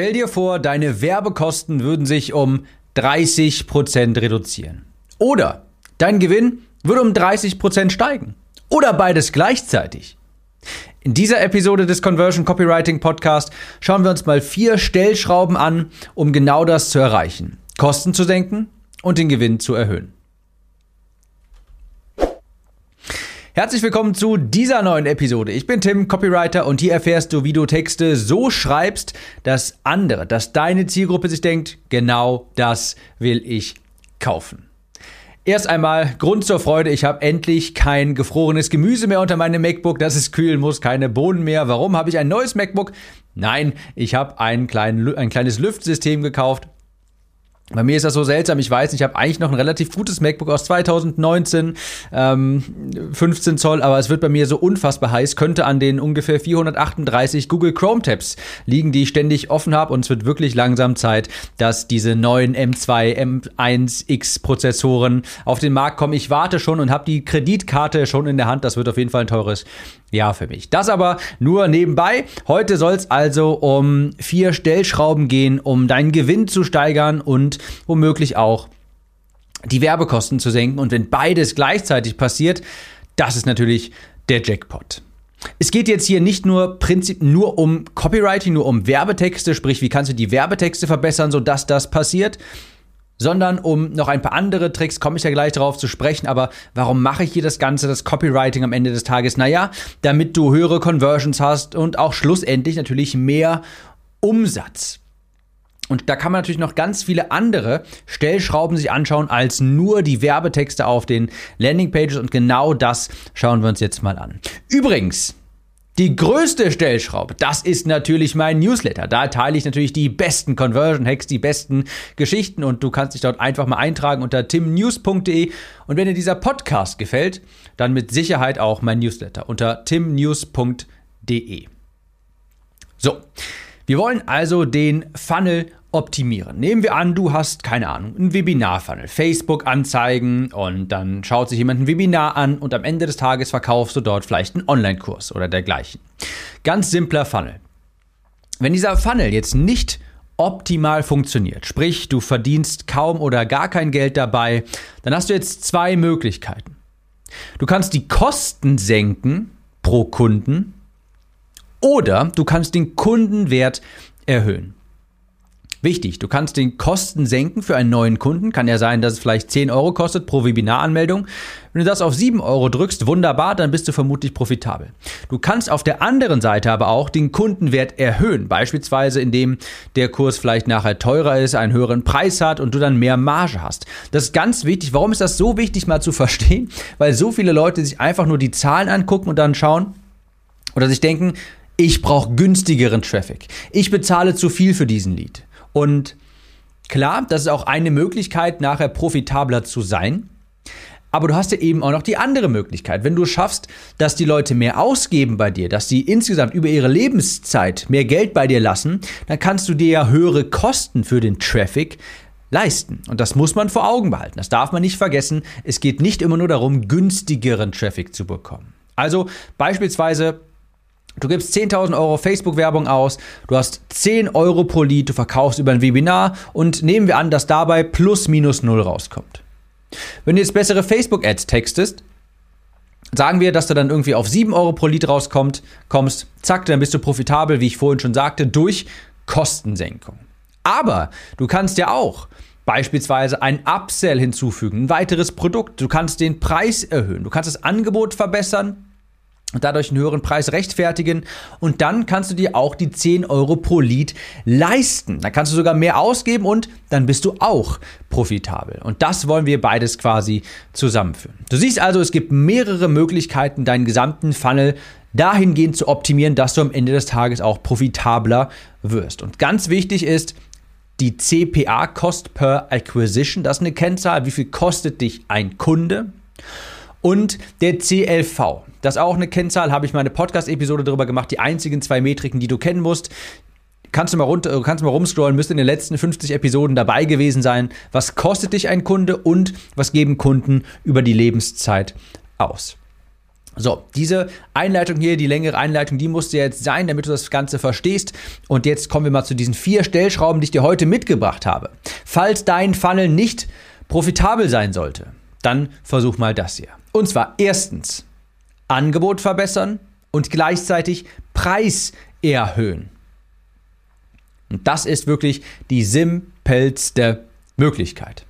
Stell dir vor, deine Werbekosten würden sich um 30% reduzieren. Oder dein Gewinn würde um 30% steigen. Oder beides gleichzeitig. In dieser Episode des Conversion Copywriting Podcast schauen wir uns mal vier Stellschrauben an, um genau das zu erreichen. Kosten zu senken und den Gewinn zu erhöhen. Herzlich willkommen zu dieser neuen Episode. Ich bin Tim, Copywriter, und hier erfährst du, wie du Texte so schreibst, dass andere, dass deine Zielgruppe sich denkt, genau das will ich kaufen. Erst einmal Grund zur Freude, ich habe endlich kein gefrorenes Gemüse mehr unter meinem MacBook, das es kühlen muss, keine Bohnen mehr. Warum habe ich ein neues MacBook? Nein, ich habe ein, klein, ein kleines Lüftsystem gekauft bei mir ist das so seltsam, ich weiß ich habe eigentlich noch ein relativ gutes MacBook aus 2019, ähm, 15 Zoll, aber es wird bei mir so unfassbar heiß, könnte an den ungefähr 438 Google Chrome Tabs liegen, die ich ständig offen habe. Und es wird wirklich langsam Zeit, dass diese neuen M2, M1X Prozessoren auf den Markt kommen. Ich warte schon und habe die Kreditkarte schon in der Hand, das wird auf jeden Fall ein teures ja, für mich. Das aber nur nebenbei. Heute soll es also um vier Stellschrauben gehen, um deinen Gewinn zu steigern und womöglich auch die Werbekosten zu senken. Und wenn beides gleichzeitig passiert, das ist natürlich der Jackpot. Es geht jetzt hier nicht nur Prinzip nur um Copywriting, nur um Werbetexte, sprich, wie kannst du die Werbetexte verbessern, sodass das passiert, sondern um noch ein paar andere Tricks, komme ich ja gleich darauf zu sprechen, aber warum mache ich hier das Ganze, das Copywriting am Ende des Tages? Naja, damit du höhere Conversions hast und auch schlussendlich natürlich mehr Umsatz. Und da kann man natürlich noch ganz viele andere Stellschrauben sich anschauen als nur die Werbetexte auf den Landingpages und genau das schauen wir uns jetzt mal an. Übrigens, die größte Stellschraube, das ist natürlich mein Newsletter. Da teile ich natürlich die besten Conversion Hacks, die besten Geschichten und du kannst dich dort einfach mal eintragen unter timnews.de und wenn dir dieser Podcast gefällt, dann mit Sicherheit auch mein Newsletter unter timnews.de. So, wir wollen also den Funnel optimieren. Nehmen wir an, du hast, keine Ahnung, ein Webinar-Funnel, Facebook-Anzeigen und dann schaut sich jemand ein Webinar an und am Ende des Tages verkaufst du dort vielleicht einen Online-Kurs oder dergleichen. Ganz simpler Funnel. Wenn dieser Funnel jetzt nicht optimal funktioniert, sprich du verdienst kaum oder gar kein Geld dabei, dann hast du jetzt zwei Möglichkeiten. Du kannst die Kosten senken pro Kunden oder du kannst den Kundenwert erhöhen. Wichtig, du kannst den Kosten senken für einen neuen Kunden. Kann ja sein, dass es vielleicht 10 Euro kostet pro Webinaranmeldung. Wenn du das auf 7 Euro drückst, wunderbar, dann bist du vermutlich profitabel. Du kannst auf der anderen Seite aber auch den Kundenwert erhöhen. Beispielsweise, indem der Kurs vielleicht nachher teurer ist, einen höheren Preis hat und du dann mehr Marge hast. Das ist ganz wichtig. Warum ist das so wichtig mal zu verstehen? Weil so viele Leute sich einfach nur die Zahlen angucken und dann schauen oder sich denken, ich brauche günstigeren Traffic. Ich bezahle zu viel für diesen Lead. Und klar, das ist auch eine Möglichkeit, nachher profitabler zu sein. Aber du hast ja eben auch noch die andere Möglichkeit. Wenn du schaffst, dass die Leute mehr ausgeben bei dir, dass sie insgesamt über ihre Lebenszeit mehr Geld bei dir lassen, dann kannst du dir ja höhere Kosten für den Traffic leisten. Und das muss man vor Augen behalten. Das darf man nicht vergessen. Es geht nicht immer nur darum, günstigeren Traffic zu bekommen. Also beispielsweise Du gibst 10.000 Euro Facebook-Werbung aus, du hast 10 Euro pro Lead, du verkaufst über ein Webinar und nehmen wir an, dass dabei plus minus null rauskommt. Wenn du jetzt bessere Facebook-Ads textest, sagen wir, dass du dann irgendwie auf 7 Euro pro Lead rauskommst, kommst, zack, dann bist du profitabel, wie ich vorhin schon sagte, durch Kostensenkung. Aber du kannst ja auch beispielsweise ein Upsell hinzufügen, ein weiteres Produkt, du kannst den Preis erhöhen, du kannst das Angebot verbessern, dadurch einen höheren Preis rechtfertigen. Und dann kannst du dir auch die 10 Euro pro Lied leisten. Da kannst du sogar mehr ausgeben und dann bist du auch profitabel. Und das wollen wir beides quasi zusammenführen. Du siehst also, es gibt mehrere Möglichkeiten, deinen gesamten Funnel dahingehend zu optimieren, dass du am Ende des Tages auch profitabler wirst. Und ganz wichtig ist, die CPA, Cost per Acquisition, das ist eine Kennzahl, wie viel kostet dich ein Kunde? Und der CLV, das ist auch eine Kennzahl, habe ich mal eine Podcast-Episode darüber gemacht, die einzigen zwei Metriken, die du kennen musst. Kannst du mal runter, kannst du mal rumscrollen, müsste in den letzten 50 Episoden dabei gewesen sein. Was kostet dich ein Kunde und was geben Kunden über die Lebenszeit aus? So, diese Einleitung hier, die längere Einleitung, die musste jetzt sein, damit du das Ganze verstehst. Und jetzt kommen wir mal zu diesen vier Stellschrauben, die ich dir heute mitgebracht habe. Falls dein Funnel nicht profitabel sein sollte, dann versuch mal das hier. Und zwar erstens Angebot verbessern und gleichzeitig Preis erhöhen. Und das ist wirklich die simpelste Möglichkeit.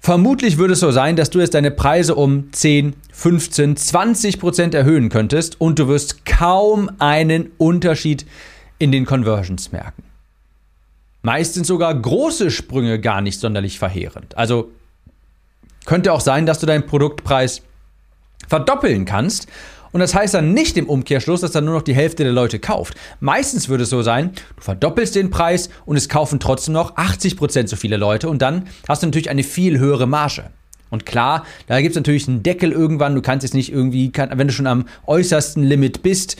Vermutlich würde es so sein, dass du jetzt deine Preise um 10, 15, 20 Prozent erhöhen könntest und du wirst kaum einen Unterschied in den Conversions merken. Meistens sogar große Sprünge gar nicht sonderlich verheerend. Also könnte auch sein, dass du deinen Produktpreis verdoppeln kannst und das heißt dann nicht im Umkehrschluss, dass dann nur noch die Hälfte der Leute kauft. Meistens würde es so sein, du verdoppelst den Preis und es kaufen trotzdem noch 80% so viele Leute und dann hast du natürlich eine viel höhere Marge. Und klar, da gibt es natürlich einen Deckel irgendwann. Du kannst jetzt nicht irgendwie, wenn du schon am äußersten Limit bist,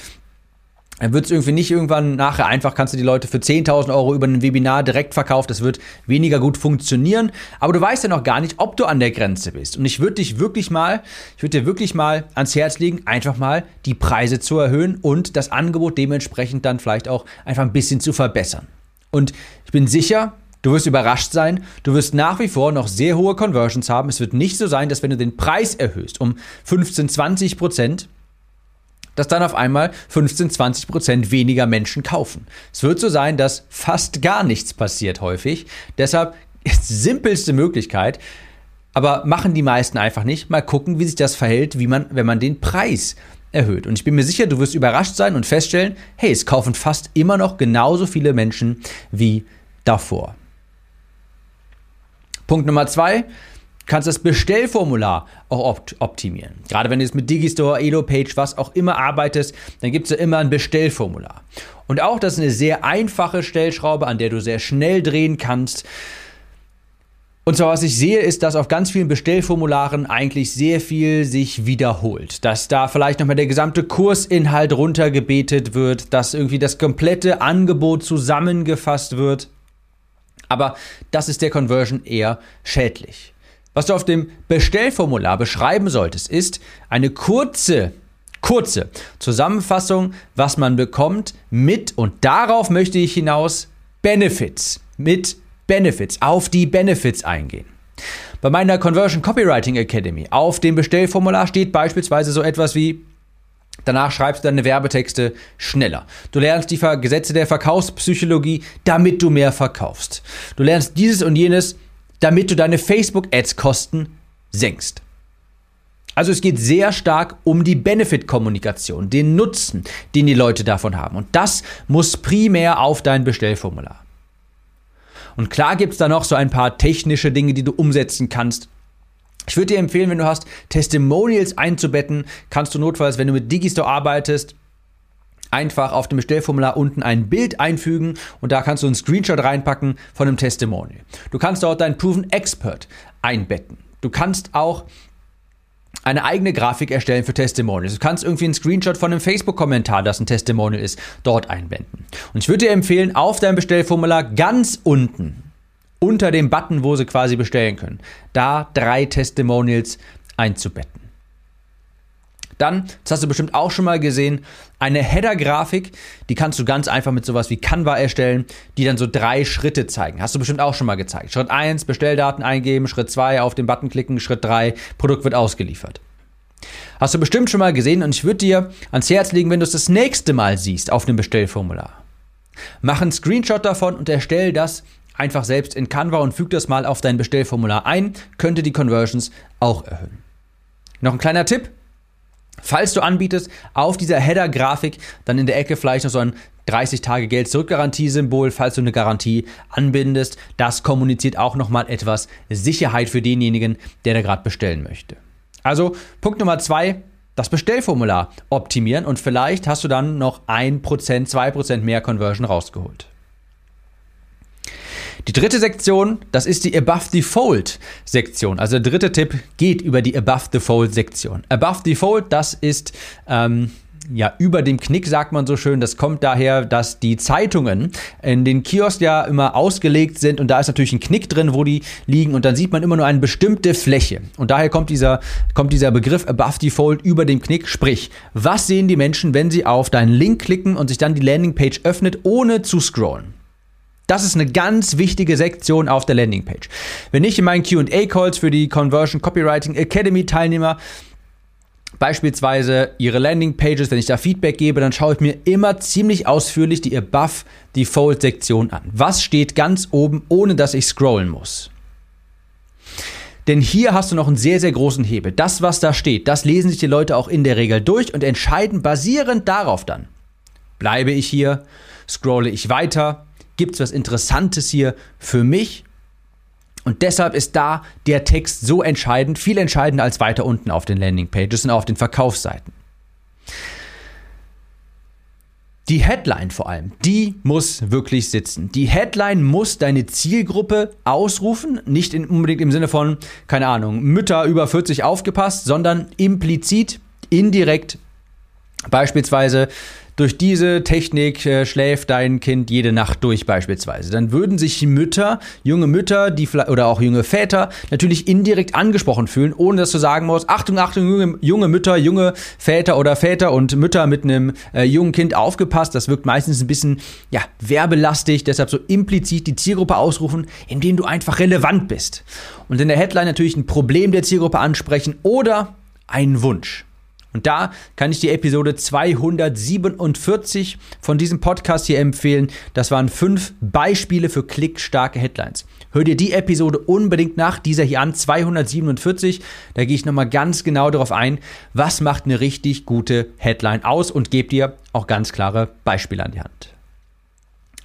dann wird es irgendwie nicht irgendwann nachher einfach, kannst du die Leute für 10.000 Euro über ein Webinar direkt verkaufen. Das wird weniger gut funktionieren. Aber du weißt ja noch gar nicht, ob du an der Grenze bist. Und ich würde dich wirklich mal, ich würde dir wirklich mal ans Herz legen, einfach mal die Preise zu erhöhen und das Angebot dementsprechend dann vielleicht auch einfach ein bisschen zu verbessern. Und ich bin sicher, Du wirst überrascht sein, du wirst nach wie vor noch sehr hohe Conversions haben. Es wird nicht so sein, dass wenn du den Preis erhöhst um 15, 20 Prozent, dass dann auf einmal 15, 20 Prozent weniger Menschen kaufen. Es wird so sein, dass fast gar nichts passiert häufig. Deshalb ist simpelste Möglichkeit, aber machen die meisten einfach nicht. Mal gucken, wie sich das verhält, wie man, wenn man den Preis erhöht. Und ich bin mir sicher, du wirst überrascht sein und feststellen, hey, es kaufen fast immer noch genauso viele Menschen wie davor. Punkt Nummer zwei, kannst das Bestellformular auch opt optimieren. Gerade wenn du jetzt mit Digistore, Elopage, was auch immer arbeitest, dann gibt es ja immer ein Bestellformular. Und auch das ist eine sehr einfache Stellschraube, an der du sehr schnell drehen kannst. Und zwar, was ich sehe, ist, dass auf ganz vielen Bestellformularen eigentlich sehr viel sich wiederholt. Dass da vielleicht nochmal der gesamte Kursinhalt runtergebetet wird, dass irgendwie das komplette Angebot zusammengefasst wird. Aber das ist der Conversion eher schädlich. Was du auf dem Bestellformular beschreiben solltest, ist eine kurze, kurze Zusammenfassung, was man bekommt mit, und darauf möchte ich hinaus, Benefits. Mit Benefits, auf die Benefits eingehen. Bei meiner Conversion Copywriting Academy auf dem Bestellformular steht beispielsweise so etwas wie Danach schreibst du deine Werbetexte schneller. Du lernst die Gesetze der Verkaufspsychologie, damit du mehr verkaufst. Du lernst dieses und jenes, damit du deine Facebook-Ads-Kosten senkst. Also es geht sehr stark um die Benefit-Kommunikation, den Nutzen, den die Leute davon haben. Und das muss primär auf dein Bestellformular. Und klar gibt es da noch so ein paar technische Dinge, die du umsetzen kannst. Ich würde dir empfehlen, wenn du hast, Testimonials einzubetten, kannst du notfalls, wenn du mit Digistore arbeitest, einfach auf dem Bestellformular unten ein Bild einfügen und da kannst du einen Screenshot reinpacken von einem Testimonial. Du kannst dort deinen Proven Expert einbetten. Du kannst auch eine eigene Grafik erstellen für Testimonials. Du kannst irgendwie einen Screenshot von einem Facebook-Kommentar, das ein Testimonial ist, dort einbinden. Und ich würde dir empfehlen, auf deinem Bestellformular ganz unten, unter dem Button, wo sie quasi bestellen können, da drei Testimonials einzubetten. Dann, das hast du bestimmt auch schon mal gesehen, eine Header-Grafik, die kannst du ganz einfach mit sowas wie Canva erstellen, die dann so drei Schritte zeigen. Hast du bestimmt auch schon mal gezeigt. Schritt 1, Bestelldaten eingeben, Schritt 2, auf den Button klicken, Schritt 3, Produkt wird ausgeliefert. Hast du bestimmt schon mal gesehen und ich würde dir ans Herz legen, wenn du es das nächste Mal siehst auf dem Bestellformular. Mach einen Screenshot davon und erstell das einfach selbst in Canva und füg das mal auf dein Bestellformular ein, könnte die Conversions auch erhöhen. Noch ein kleiner Tipp, Falls du anbietest, auf dieser Header-Grafik dann in der Ecke vielleicht noch so ein 30 Tage Geld Zurückgarantie-Symbol, falls du eine Garantie anbindest. Das kommuniziert auch nochmal etwas Sicherheit für denjenigen, der da gerade bestellen möchte. Also Punkt Nummer zwei, das Bestellformular optimieren und vielleicht hast du dann noch 1%, 2% mehr Conversion rausgeholt. Die dritte Sektion, das ist die Above the Fold Sektion. Also der dritte Tipp geht über die Above the Fold Sektion. Above the Fold, das ist ähm, ja, über dem Knick sagt man so schön. Das kommt daher, dass die Zeitungen in den Kiosk ja immer ausgelegt sind und da ist natürlich ein Knick drin, wo die liegen und dann sieht man immer nur eine bestimmte Fläche. Und daher kommt dieser, kommt dieser Begriff above the fold über dem Knick. Sprich, was sehen die Menschen, wenn sie auf deinen Link klicken und sich dann die Landingpage öffnet, ohne zu scrollen? Das ist eine ganz wichtige Sektion auf der Landingpage. Wenn ich in meinen QA-Calls für die Conversion Copywriting Academy Teilnehmer beispielsweise ihre Landingpages, wenn ich da Feedback gebe, dann schaue ich mir immer ziemlich ausführlich die Above Default Sektion an. Was steht ganz oben, ohne dass ich scrollen muss? Denn hier hast du noch einen sehr, sehr großen Hebel. Das, was da steht, das lesen sich die Leute auch in der Regel durch und entscheiden basierend darauf dann. Bleibe ich hier? Scrolle ich weiter? Gibt es was Interessantes hier für mich? Und deshalb ist da der Text so entscheidend, viel entscheidender als weiter unten auf den Landingpages und auf den Verkaufsseiten. Die Headline vor allem, die muss wirklich sitzen. Die Headline muss deine Zielgruppe ausrufen, nicht in, unbedingt im Sinne von, keine Ahnung, Mütter über 40 aufgepasst, sondern implizit, indirekt, beispielsweise durch diese Technik äh, schläft dein Kind jede Nacht durch beispielsweise. Dann würden sich Mütter, junge Mütter, die oder auch junge Väter natürlich indirekt angesprochen fühlen, ohne dass du sagen musst, Achtung, Achtung, junge, junge Mütter, junge Väter oder Väter und Mütter mit einem äh, jungen Kind aufgepasst. Das wirkt meistens ein bisschen ja, werbelastig, deshalb so implizit die Zielgruppe ausrufen, indem du einfach relevant bist. Und in der Headline natürlich ein Problem der Zielgruppe ansprechen oder einen Wunsch. Und da kann ich die Episode 247 von diesem Podcast hier empfehlen. Das waren fünf Beispiele für klickstarke Headlines. Hör dir die Episode unbedingt nach, dieser hier an, 247. Da gehe ich nochmal ganz genau darauf ein, was macht eine richtig gute Headline aus und gebe dir auch ganz klare Beispiele an die Hand.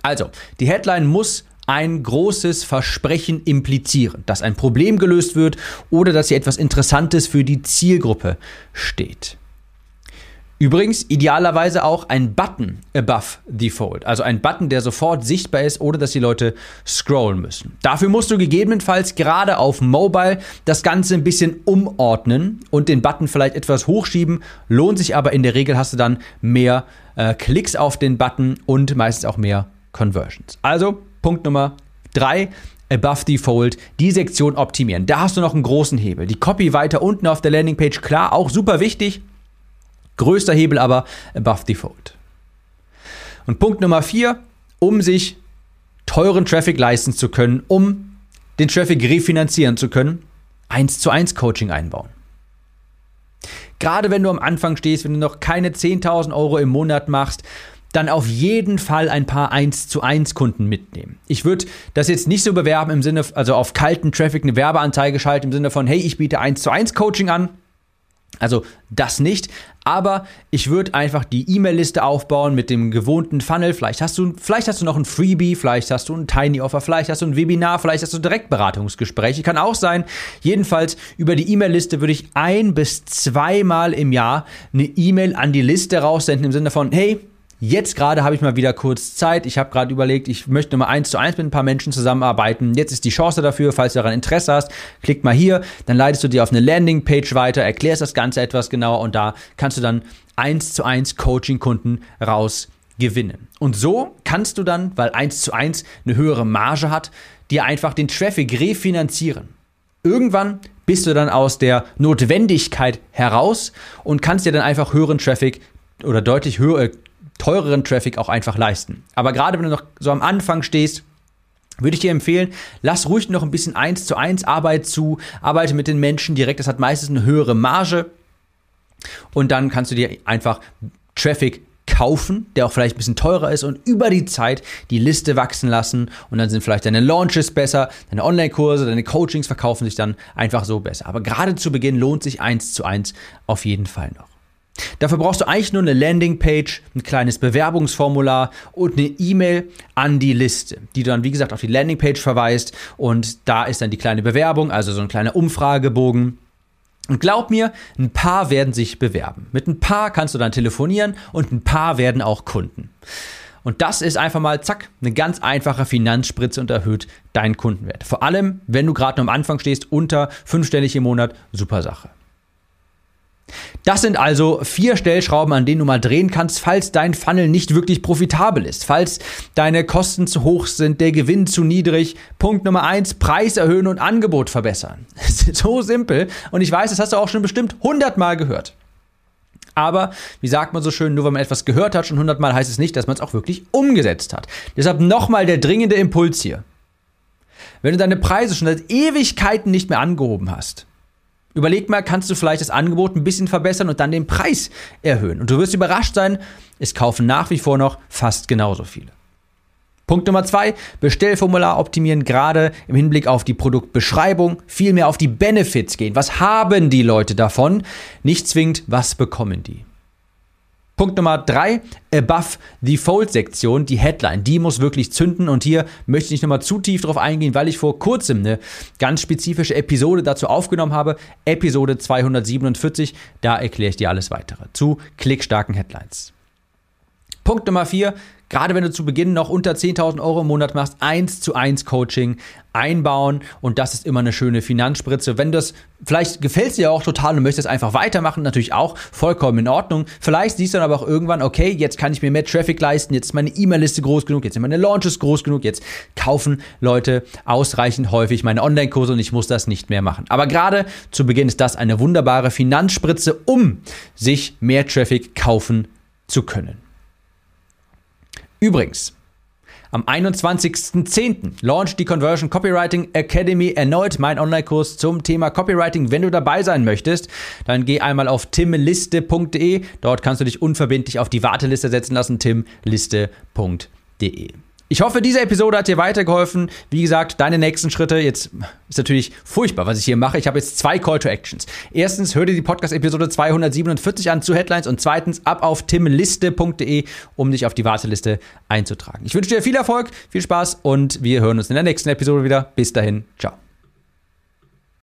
Also, die Headline muss ein großes Versprechen implizieren, dass ein Problem gelöst wird oder dass hier etwas Interessantes für die Zielgruppe steht. Übrigens idealerweise auch ein Button above the fold, also ein Button, der sofort sichtbar ist, ohne dass die Leute scrollen müssen. Dafür musst du gegebenenfalls gerade auf Mobile das Ganze ein bisschen umordnen und den Button vielleicht etwas hochschieben, lohnt sich aber in der Regel hast du dann mehr äh, Klicks auf den Button und meistens auch mehr Conversions. Also Punkt Nummer drei. Above the Fold, die Sektion optimieren. Da hast du noch einen großen Hebel. Die Copy weiter unten auf der Landingpage, klar, auch super wichtig. Größter Hebel aber above default. Und Punkt Nummer vier, um sich teuren Traffic leisten zu können, um den Traffic refinanzieren zu können, 1 zu 1 Coaching einbauen. Gerade wenn du am Anfang stehst, wenn du noch keine 10.000 Euro im Monat machst, dann auf jeden Fall ein paar 1 zu 1 Kunden mitnehmen. Ich würde das jetzt nicht so bewerben im Sinne, also auf kalten Traffic eine Werbeanzeige schalten im Sinne von, hey, ich biete 1 zu 1 Coaching an. Also das nicht, aber ich würde einfach die E-Mail-Liste aufbauen mit dem gewohnten Funnel. Vielleicht hast du, vielleicht hast du noch ein Freebie, vielleicht hast du ein Tiny Offer, vielleicht hast du ein Webinar, vielleicht hast du Direktberatungsgespräche. Kann auch sein. Jedenfalls über die E-Mail-Liste würde ich ein bis zweimal im Jahr eine E-Mail an die Liste raussenden im Sinne von, hey, Jetzt gerade habe ich mal wieder kurz Zeit. Ich habe gerade überlegt, ich möchte mal eins zu eins mit ein paar Menschen zusammenarbeiten. Jetzt ist die Chance dafür, falls du daran Interesse hast. Klick mal hier, dann leitest du dir auf eine Landingpage weiter, erklärst das Ganze etwas genauer und da kannst du dann eins zu eins Coaching-Kunden raus. Und so kannst du dann, weil eins zu eins eine höhere Marge hat, dir einfach den Traffic refinanzieren. Irgendwann bist du dann aus der Notwendigkeit heraus und kannst dir dann einfach höheren Traffic oder deutlich höhere teureren Traffic auch einfach leisten. Aber gerade wenn du noch so am Anfang stehst, würde ich dir empfehlen, lass ruhig noch ein bisschen eins zu eins Arbeit zu, arbeite mit den Menschen direkt, das hat meistens eine höhere Marge und dann kannst du dir einfach Traffic kaufen, der auch vielleicht ein bisschen teurer ist und über die Zeit die Liste wachsen lassen und dann sind vielleicht deine Launches besser, deine Online-Kurse, deine Coachings verkaufen sich dann einfach so besser. Aber gerade zu Beginn lohnt sich eins zu eins auf jeden Fall noch. Dafür brauchst du eigentlich nur eine Landingpage, ein kleines Bewerbungsformular und eine E-Mail an die Liste, die du dann, wie gesagt, auf die Landingpage verweist. Und da ist dann die kleine Bewerbung, also so ein kleiner Umfragebogen. Und glaub mir, ein paar werden sich bewerben. Mit ein paar kannst du dann telefonieren und ein paar werden auch Kunden. Und das ist einfach mal, zack, eine ganz einfache Finanzspritze und erhöht deinen Kundenwert. Vor allem, wenn du gerade noch am Anfang stehst, unter fünfstellig im Monat, super Sache. Das sind also vier Stellschrauben, an denen du mal drehen kannst, falls dein Funnel nicht wirklich profitabel ist, falls deine Kosten zu hoch sind, der Gewinn zu niedrig. Punkt Nummer eins, Preis erhöhen und Angebot verbessern. so simpel. Und ich weiß, das hast du auch schon bestimmt hundertmal gehört. Aber, wie sagt man so schön, nur wenn man etwas gehört hat, schon hundertmal, heißt es nicht, dass man es auch wirklich umgesetzt hat. Deshalb nochmal der dringende Impuls hier. Wenn du deine Preise schon seit Ewigkeiten nicht mehr angehoben hast, überleg mal, kannst du vielleicht das Angebot ein bisschen verbessern und dann den Preis erhöhen. Und du wirst überrascht sein, es kaufen nach wie vor noch fast genauso viele. Punkt Nummer zwei, Bestellformular optimieren, gerade im Hinblick auf die Produktbeschreibung, vielmehr auf die Benefits gehen. Was haben die Leute davon? Nicht zwingend, was bekommen die? Punkt Nummer drei, Above the Fold Sektion, die Headline, die muss wirklich zünden und hier möchte ich nicht nochmal zu tief drauf eingehen, weil ich vor kurzem eine ganz spezifische Episode dazu aufgenommen habe, Episode 247, da erkläre ich dir alles weitere zu klickstarken Headlines. Punkt Nummer vier, gerade wenn du zu Beginn noch unter 10.000 Euro im Monat machst, 1 zu 1 Coaching einbauen und das ist immer eine schöne Finanzspritze. Wenn das, vielleicht gefällt es dir auch total und möchtest einfach weitermachen, natürlich auch vollkommen in Ordnung. Vielleicht siehst du dann aber auch irgendwann, okay, jetzt kann ich mir mehr Traffic leisten, jetzt ist meine E-Mail-Liste groß genug, jetzt sind meine Launches groß genug, jetzt kaufen Leute ausreichend häufig meine Online-Kurse und ich muss das nicht mehr machen. Aber gerade zu Beginn ist das eine wunderbare Finanzspritze, um sich mehr Traffic kaufen zu können. Übrigens, am 21.10. launcht die Conversion Copywriting Academy erneut mein Online-Kurs zum Thema Copywriting. Wenn du dabei sein möchtest, dann geh einmal auf timliste.de. Dort kannst du dich unverbindlich auf die Warteliste setzen lassen. timliste.de. Ich hoffe, diese Episode hat dir weitergeholfen. Wie gesagt, deine nächsten Schritte. Jetzt ist natürlich furchtbar, was ich hier mache. Ich habe jetzt zwei Call to Actions. Erstens, hör dir die Podcast-Episode 247 an zu Headlines und zweitens ab auf timliste.de, um dich auf die Warteliste einzutragen. Ich wünsche dir viel Erfolg, viel Spaß und wir hören uns in der nächsten Episode wieder. Bis dahin, ciao.